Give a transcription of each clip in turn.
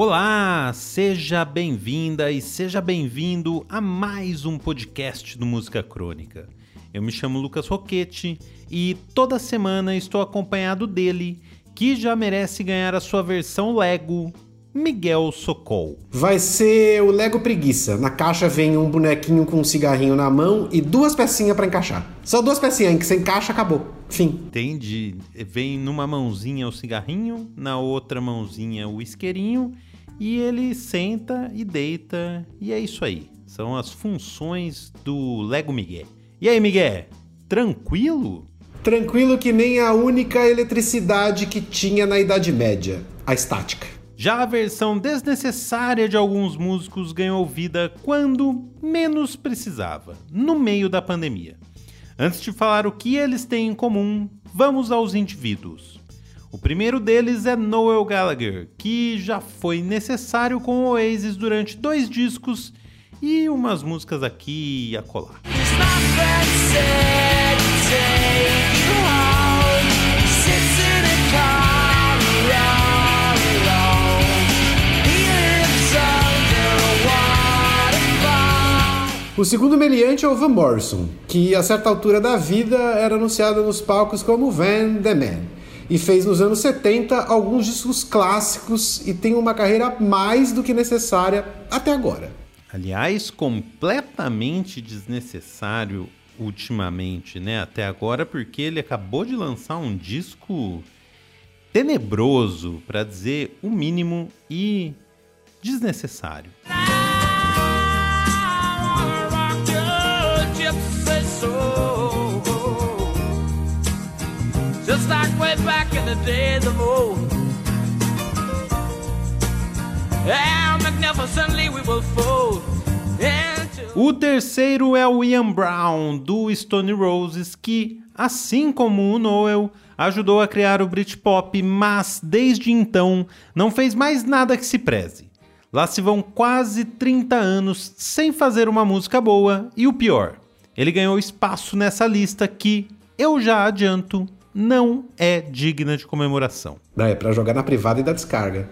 Olá, seja bem-vinda e seja bem-vindo a mais um podcast do Música Crônica. Eu me chamo Lucas Roquete e toda semana estou acompanhado dele, que já merece ganhar a sua versão Lego, Miguel Socol. Vai ser o Lego Preguiça. Na caixa vem um bonequinho com um cigarrinho na mão e duas pecinhas para encaixar. Só duas pecinhas em que você encaixa, acabou. Fim. Entendi. Vem numa mãozinha o cigarrinho, na outra mãozinha o isqueirinho e ele senta e deita e é isso aí. São as funções do Lego Miguel. E aí, Miguel? Tranquilo? Tranquilo que nem a única eletricidade que tinha na Idade Média, a estática. Já a versão desnecessária de alguns músicos ganhou vida quando menos precisava, no meio da pandemia. Antes de falar o que eles têm em comum, vamos aos indivíduos. O primeiro deles é Noel Gallagher, que já foi necessário com o Oasis durante dois discos e umas músicas aqui e acolá. O segundo meliante é o Van Morrison, que a certa altura da vida era anunciado nos palcos como Van The Man e fez nos anos 70 alguns discos clássicos e tem uma carreira mais do que necessária até agora. Aliás, completamente desnecessário ultimamente, né? Até agora, porque ele acabou de lançar um disco tenebroso, para dizer o mínimo, e desnecessário. just back in the days of old. O terceiro é o Ian Brown, do Stone Roses, que, assim como o Noel, ajudou a criar o Britpop, mas desde então não fez mais nada que se preze. Lá se vão quase 30 anos sem fazer uma música boa e o pior, ele ganhou espaço nessa lista que, eu já adianto, não é digna de comemoração. É, para jogar na privada e dar descarga.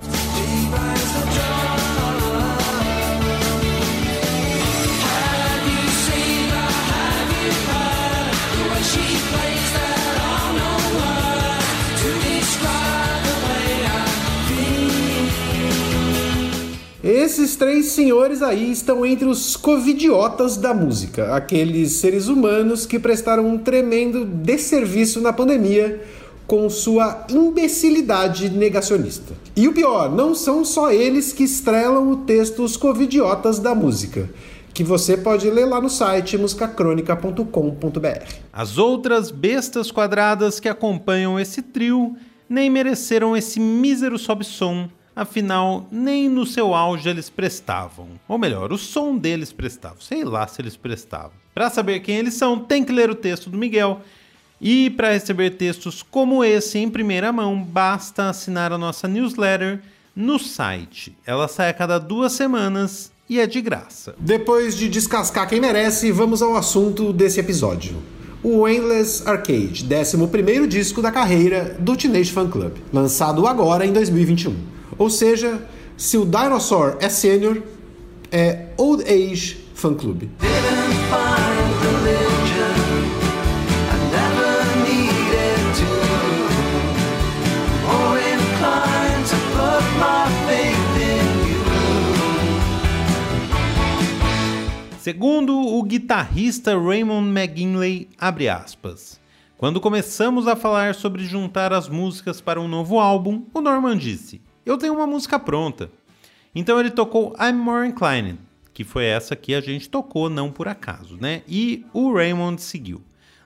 Esses três senhores aí estão entre os covidiotas da música, aqueles seres humanos que prestaram um tremendo desserviço na pandemia com sua imbecilidade negacionista. E o pior, não são só eles que estrelam o texto Os Covidiotas da Música, que você pode ler lá no site musicacronica.com.br. As outras bestas quadradas que acompanham esse trio nem mereceram esse mísero sobe-som Afinal, nem no seu auge eles prestavam. Ou melhor, o som deles prestava. Sei lá se eles prestavam. Para saber quem eles são, tem que ler o texto do Miguel. E para receber textos como esse em primeira mão, basta assinar a nossa newsletter no site. Ela sai a cada duas semanas e é de graça. Depois de descascar quem merece, vamos ao assunto desse episódio. O Endless Arcade, 11 disco da carreira do Teenage Fan Club, lançado agora em 2021. Ou seja, se o Dinosaur é sênior, é Old Age Fan Club. Segundo o guitarrista Raymond McGinley, abre aspas. Quando começamos a falar sobre juntar as músicas para um novo álbum, o Norman disse: eu tenho uma música pronta. Então ele tocou I'm More Inclined, que foi essa que a gente tocou não por acaso, né? E o Raymond seguiu.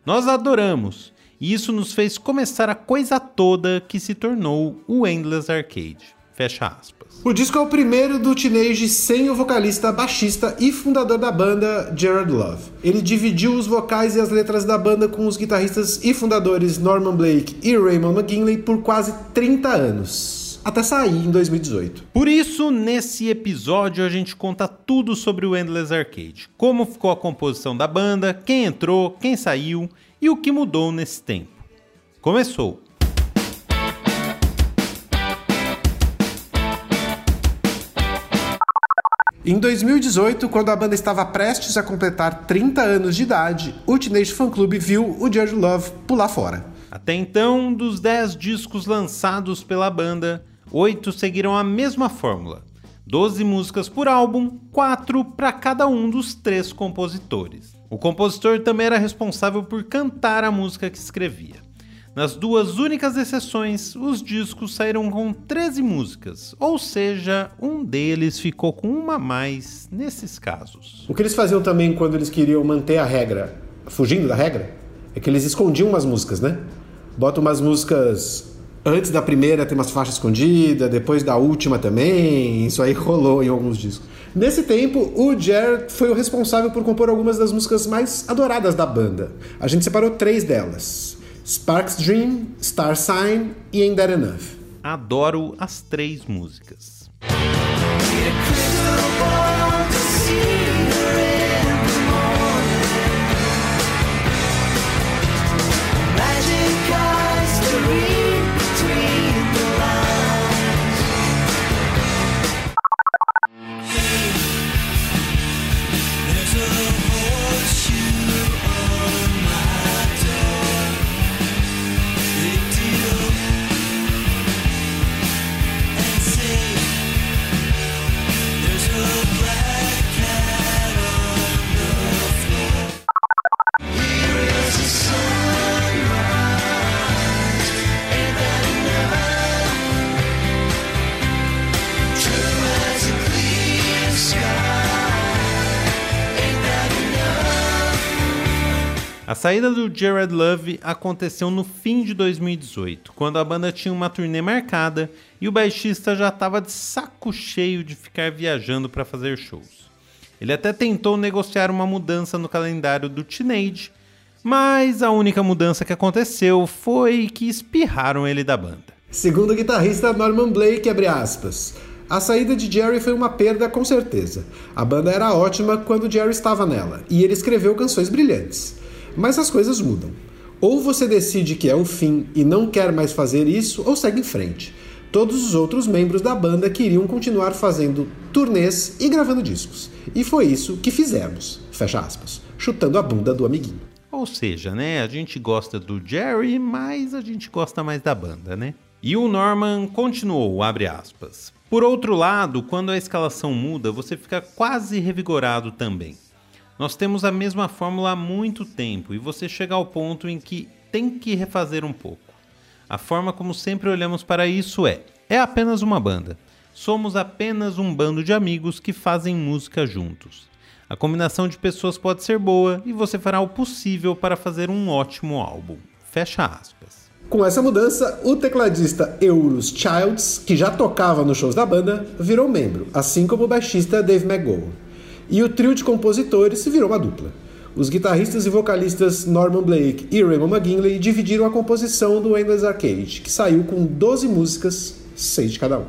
Nós adoramos, e isso nos fez começar a coisa toda que se tornou o Endless Arcade. Fecha aspas. O disco é o primeiro do Teenage sem o vocalista, baixista e fundador da banda, Jared Love. Ele dividiu os vocais e as letras da banda com os guitarristas e fundadores Norman Blake e Raymond McGinley por quase 30 anos até sair em 2018. Por isso, nesse episódio a gente conta tudo sobre o Endless Arcade, como ficou a composição da banda, quem entrou, quem saiu e o que mudou nesse tempo. Começou! Em 2018, quando a banda estava prestes a completar 30 anos de idade, o Teenage Fan Club viu o George Love pular fora. Até então, dos 10 discos lançados pela banda, 8 seguiram a mesma fórmula: 12 músicas por álbum, 4 para cada um dos três compositores. O compositor também era responsável por cantar a música que escrevia. Nas duas únicas exceções, os discos saíram com 13 músicas, ou seja, um deles ficou com uma a mais nesses casos. O que eles faziam também quando eles queriam manter a regra, fugindo da regra, é que eles escondiam umas músicas, né? Botam umas músicas Antes da primeira tem umas faixas escondidas, depois da última também, isso aí rolou em alguns discos. Nesse tempo, o Jared foi o responsável por compor algumas das músicas mais adoradas da banda. A gente separou três delas: Sparks Dream, Star Sign e Ain't That Enough. Adoro as três músicas. A saída do Jared Love aconteceu no fim de 2018, quando a banda tinha uma turnê marcada e o baixista já estava de saco cheio de ficar viajando para fazer shows. Ele até tentou negociar uma mudança no calendário do Teenage, mas a única mudança que aconteceu foi que espirraram ele da banda. Segundo o guitarrista Norman Blake, aspas, a saída de Jerry foi uma perda com certeza. A banda era ótima quando Jerry estava nela, e ele escreveu canções brilhantes. Mas as coisas mudam. Ou você decide que é o fim e não quer mais fazer isso, ou segue em frente. Todos os outros membros da banda queriam continuar fazendo turnês e gravando discos. E foi isso que fizemos. Fecha aspas. Chutando a bunda do amiguinho. Ou seja, né, a gente gosta do Jerry, mas a gente gosta mais da banda, né? E o Norman continuou, abre aspas. Por outro lado, quando a escalação muda, você fica quase revigorado também. Nós temos a mesma fórmula há muito tempo e você chega ao ponto em que tem que refazer um pouco. A forma como sempre olhamos para isso é: é apenas uma banda. Somos apenas um bando de amigos que fazem música juntos. A combinação de pessoas pode ser boa e você fará o possível para fazer um ótimo álbum. Fecha aspas. Com essa mudança, o tecladista Eurus Childs, que já tocava nos shows da banda, virou membro, assim como o baixista Dave McGowan e o trio de compositores virou uma dupla. Os guitarristas e vocalistas Norman Blake e Raymond McGinley dividiram a composição do Endless Arcade, que saiu com 12 músicas, 6 de cada um.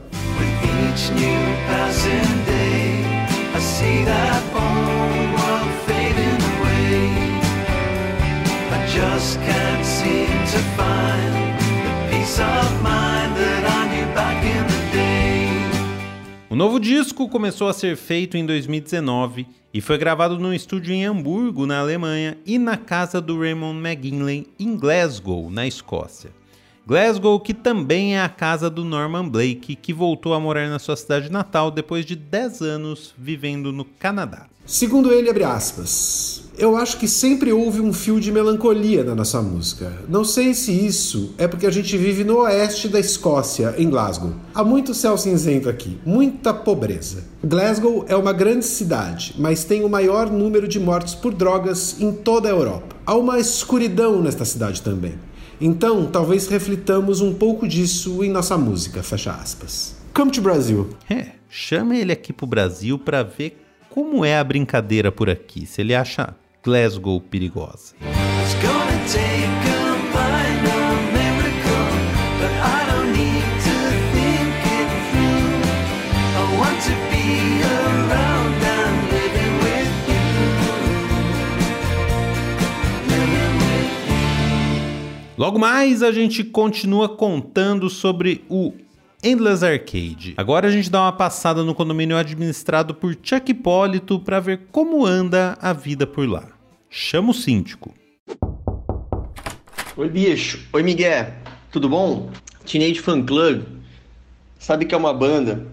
just can't seem to find the peace of novo disco começou a ser feito em 2019 e foi gravado num estúdio em Hamburgo, na Alemanha, e na casa do Raymond McGinley, em Glasgow, na Escócia. Glasgow, que também é a casa do Norman Blake, que voltou a morar na sua cidade natal depois de 10 anos vivendo no Canadá. Segundo ele, abre aspas, eu acho que sempre houve um fio de melancolia na nossa música. Não sei se isso é porque a gente vive no oeste da Escócia, em Glasgow. Há muito céu cinzento aqui, muita pobreza. Glasgow é uma grande cidade, mas tem o maior número de mortes por drogas em toda a Europa. Há uma escuridão nesta cidade também. Então, talvez reflitamos um pouco disso em nossa música, fecha aspas. Come to Brasil. É, chama ele aqui pro Brasil para ver como é a brincadeira por aqui, se ele acha Glasgow perigosa. Logo mais a gente continua contando sobre o Endless Arcade. Agora a gente dá uma passada no condomínio administrado por Chuck Hipólito para ver como anda a vida por lá. Chama o síndico. Oi, bicho. Oi, Miguel. Tudo bom? Teenage Fan Club. Sabe que é uma banda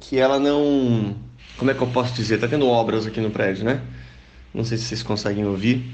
que ela não. Como é que eu posso dizer? Tá tendo obras aqui no prédio, né? Não sei se vocês conseguem ouvir.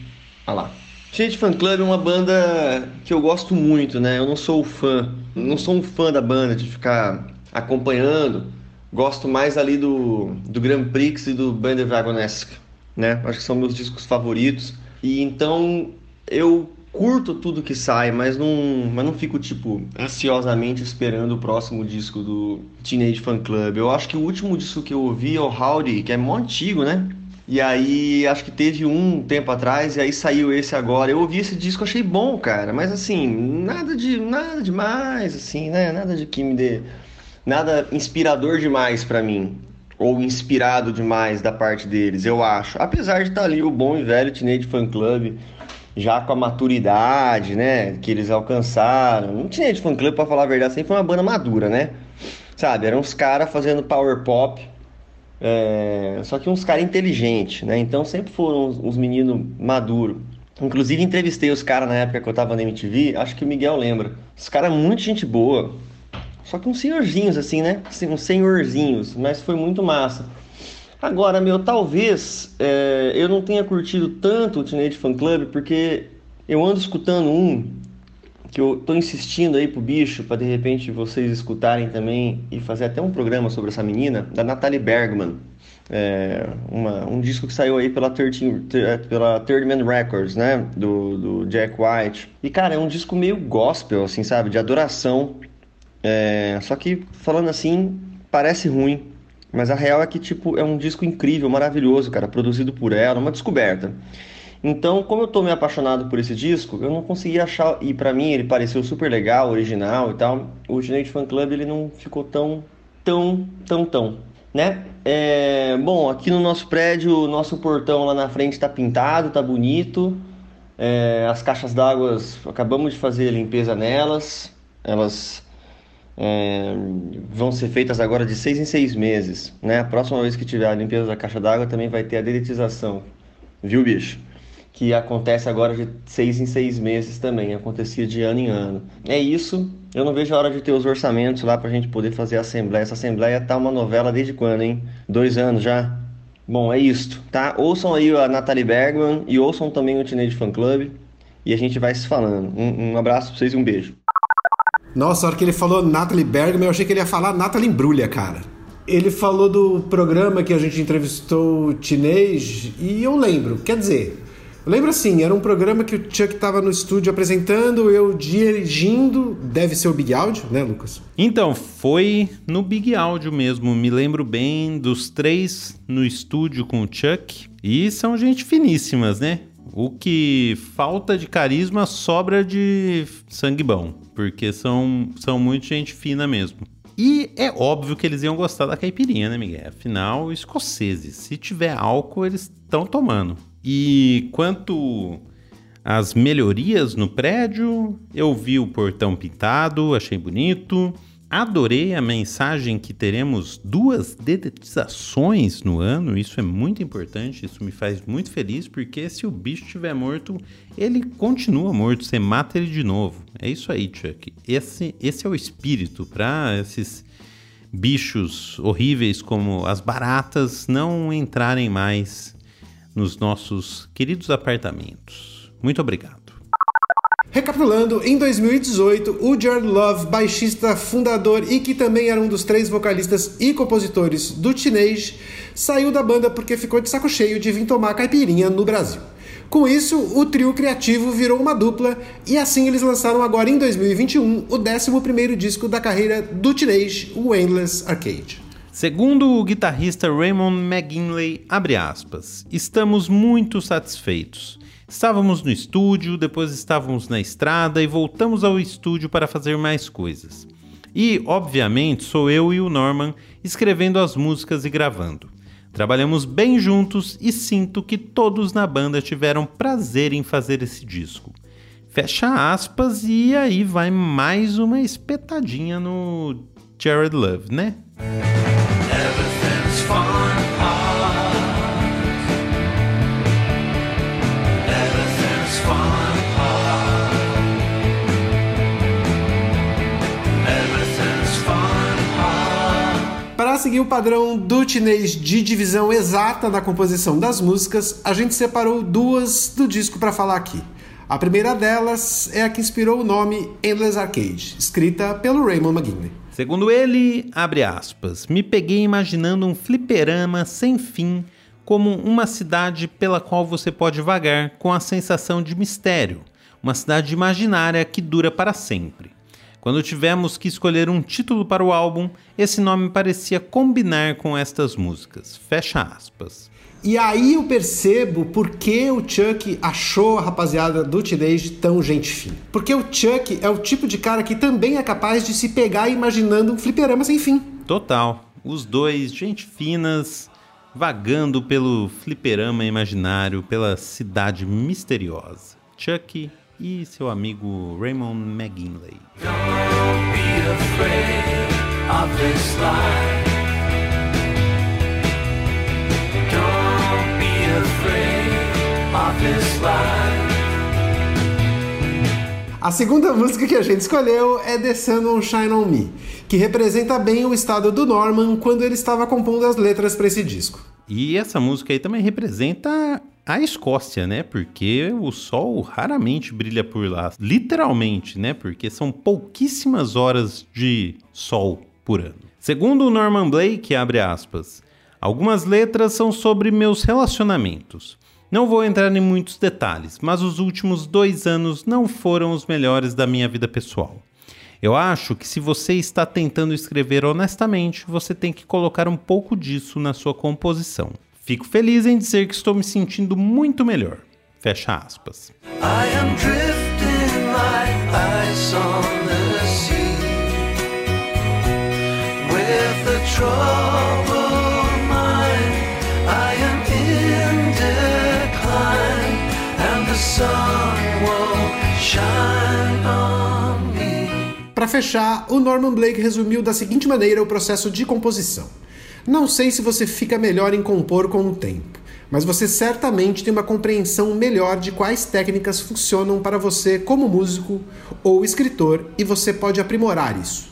Olha lá. Teenage Fan Club é uma banda que eu gosto muito, né? Eu não sou fã, não sou um fã da banda de ficar acompanhando. Gosto mais ali do, do Grand Prix e do Band Dragonesque, né? Acho que são meus discos favoritos. E então eu curto tudo que sai, mas não, mas não fico, tipo, ansiosamente esperando o próximo disco do Teenage Fan Club. Eu acho que o último disco que eu ouvi é o Howdy, que é mó antigo, né? E aí, acho que teve um tempo atrás, e aí saiu esse agora. Eu ouvi esse disco, achei bom, cara. Mas assim, nada de nada demais, assim, né? Nada de que me dê. Nada inspirador demais para mim. Ou inspirado demais da parte deles, eu acho. Apesar de estar tá ali o bom e velho Teenage Fan Club já com a maturidade, né, que eles alcançaram. Tinha de fan club para falar a verdade, sempre foi uma banda madura, né? Sabe, eram uns caras fazendo power pop, é... só que uns caras inteligentes, né? Então sempre foram uns, uns meninos maduros. Inclusive entrevistei os caras na época que eu tava na MTV, acho que o Miguel lembra. Os caras muito gente boa. Só que uns senhorzinhos assim, né? Uns senhorzinhos, mas foi muito massa. Agora, meu, talvez é, eu não tenha curtido tanto o Teenage Fan Club porque eu ando escutando um que eu tô insistindo aí pro bicho para de repente vocês escutarem também e fazer até um programa sobre essa menina, da Natalie Bergman. É, uma, um disco que saiu aí pela, 13, pela Third Man Records, né? Do, do Jack White. E, cara, é um disco meio gospel, assim, sabe? De adoração. É, só que, falando assim, parece ruim. Mas a real é que, tipo, é um disco incrível, maravilhoso, cara, produzido por ela, uma descoberta. Então, como eu tô meio apaixonado por esse disco, eu não consegui achar, e para mim ele pareceu super legal, original e tal. O Teenage Fan Club ele não ficou tão, tão, tão, tão, né? É, bom, aqui no nosso prédio, o nosso portão lá na frente tá pintado, tá bonito. É, as caixas d'água, acabamos de fazer a limpeza nelas, elas é, vão ser feitas agora de seis em seis meses. Né? A próxima vez que tiver a limpeza da caixa d'água também vai ter a dedetização, viu, bicho? Que acontece agora de seis em seis meses também, acontecia de ano em ano. É isso, eu não vejo a hora de ter os orçamentos lá pra gente poder fazer a assembleia. Essa assembleia tá uma novela desde quando, hein? Dois anos já? Bom, é isto, tá? Ouçam aí a Natalie Bergman e ouçam também o Teenage Fan Club e a gente vai se falando. Um, um abraço pra vocês e um beijo. Nossa, a hora que ele falou Natalie Bergman, eu achei que ele ia falar Natalie Embrulha, cara. Ele falou do programa que a gente entrevistou o Teenage e eu lembro, quer dizer, eu lembro assim, era um programa que o Chuck estava no estúdio apresentando, eu dirigindo, deve ser o Big Audio, né, Lucas? Então, foi no Big Audio mesmo, me lembro bem dos três no estúdio com o Chuck, e são gente finíssimas, né? O que falta de carisma sobra de sangue bom porque são, são muito gente fina mesmo. E é óbvio que eles iam gostar da caipirinha, né, Miguel? Afinal, escoceses. Se tiver álcool, eles estão tomando. E quanto às melhorias no prédio, eu vi o portão pintado, achei bonito. Adorei a mensagem que teremos duas dedetizações no ano. Isso é muito importante, isso me faz muito feliz, porque se o bicho estiver morto, ele continua morto, você mata ele de novo. É isso aí, Chuck. Esse, esse é o espírito para esses bichos horríveis como as baratas não entrarem mais nos nossos queridos apartamentos. Muito obrigado. Recapitulando, em 2018, o Jared Love, baixista, fundador e que também era um dos três vocalistas e compositores do Teenage, saiu da banda porque ficou de saco cheio de vir tomar caipirinha no Brasil. Com isso, o trio criativo virou uma dupla e assim eles lançaram agora em 2021 o 11º disco da carreira do Teenage, o Endless Arcade. Segundo o guitarrista Raymond McGinley, aspas, estamos muito satisfeitos. Estávamos no estúdio, depois estávamos na estrada e voltamos ao estúdio para fazer mais coisas. E, obviamente, sou eu e o Norman escrevendo as músicas e gravando. Trabalhamos bem juntos e sinto que todos na banda tiveram prazer em fazer esse disco. Fecha aspas e aí vai mais uma espetadinha no Jared Love, né? Seguir o padrão do chinês de divisão exata na composição das músicas, a gente separou duas do disco para falar aqui. A primeira delas é a que inspirou o nome Endless Arcade, escrita pelo Raymond McGinley. Segundo ele, abre aspas, me peguei imaginando um fliperama sem fim como uma cidade pela qual você pode vagar com a sensação de mistério, uma cidade imaginária que dura para sempre. Quando tivemos que escolher um título para o álbum, esse nome parecia combinar com estas músicas. Fecha aspas. E aí eu percebo por que o Chuck achou a rapaziada do Teenage tão gente fina. Porque o Chuck é o tipo de cara que também é capaz de se pegar imaginando um fliperama sem fim. Total. Os dois, gente finas, vagando pelo fliperama imaginário, pela cidade misteriosa. Chuck e seu amigo Raymond McGinley. A segunda música que a gente escolheu é The Sun Won't Shine On Me, que representa bem o estado do Norman quando ele estava compondo as letras para esse disco. E essa música aí também representa a Escócia, né? Porque o sol raramente brilha por lá, literalmente, né? Porque são pouquíssimas horas de sol por ano. Segundo o Norman Blake, abre aspas, algumas letras são sobre meus relacionamentos. Não vou entrar em muitos detalhes, mas os últimos dois anos não foram os melhores da minha vida pessoal. Eu acho que se você está tentando escrever honestamente, você tem que colocar um pouco disso na sua composição. Fico feliz em dizer que estou me sentindo muito melhor. Fecha aspas. I am drifting like ice on the sea with the troubled mind. I am in decline and the sun won't shine on me. Para fechar, o Norman Blake resumiu da seguinte maneira o processo de composição. Não sei se você fica melhor em compor com o tempo, mas você certamente tem uma compreensão melhor de quais técnicas funcionam para você como músico ou escritor e você pode aprimorar isso.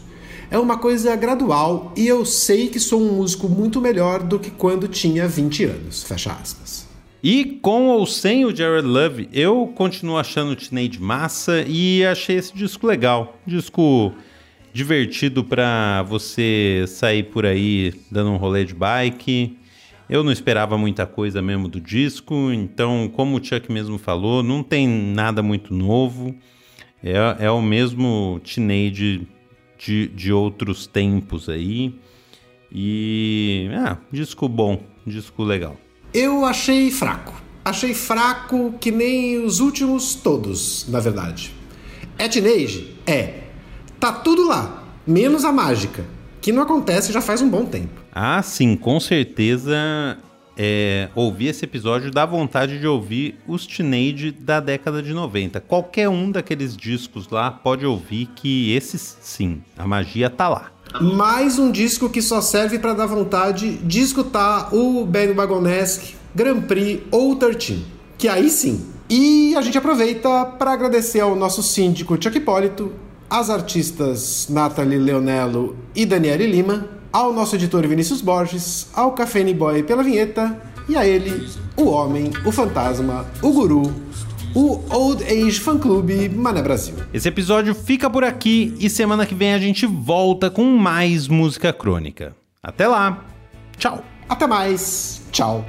É uma coisa gradual e eu sei que sou um músico muito melhor do que quando tinha 20 anos. Fecha aspas. E com ou sem o Jared Love, eu continuo achando o Teenage massa e achei esse disco legal. Disco divertido para você sair por aí dando um rolê de bike. Eu não esperava muita coisa mesmo do disco, então, como o Chuck mesmo falou, não tem nada muito novo. É, é o mesmo Teenage de, de outros tempos aí. E. Ah, disco bom, disco legal. Eu achei fraco. Achei fraco que nem os últimos todos, na verdade. É Teenage? É. Tá tudo lá, menos a mágica, que não acontece já faz um bom tempo. Ah, sim, com certeza. É, ouvir esse episódio dá vontade de ouvir os Teenage da década de 90. Qualquer um daqueles discos lá pode ouvir que esses sim, a magia tá lá. Mais um disco que só serve para dar vontade de escutar o Ben Wagonesque, Grand Prix ou 13, que aí sim. E a gente aproveita para agradecer ao nosso síndico Chuck Hipólito às artistas Nathalie Leonello e Daniele Lima, ao nosso editor Vinícius Borges, ao Café Boy pela vinheta e a ele, o homem, o fantasma, o guru, o Old Age Fan Club Mané Brasil. Esse episódio fica por aqui e semana que vem a gente volta com mais música crônica. Até lá. Tchau. Até mais. Tchau.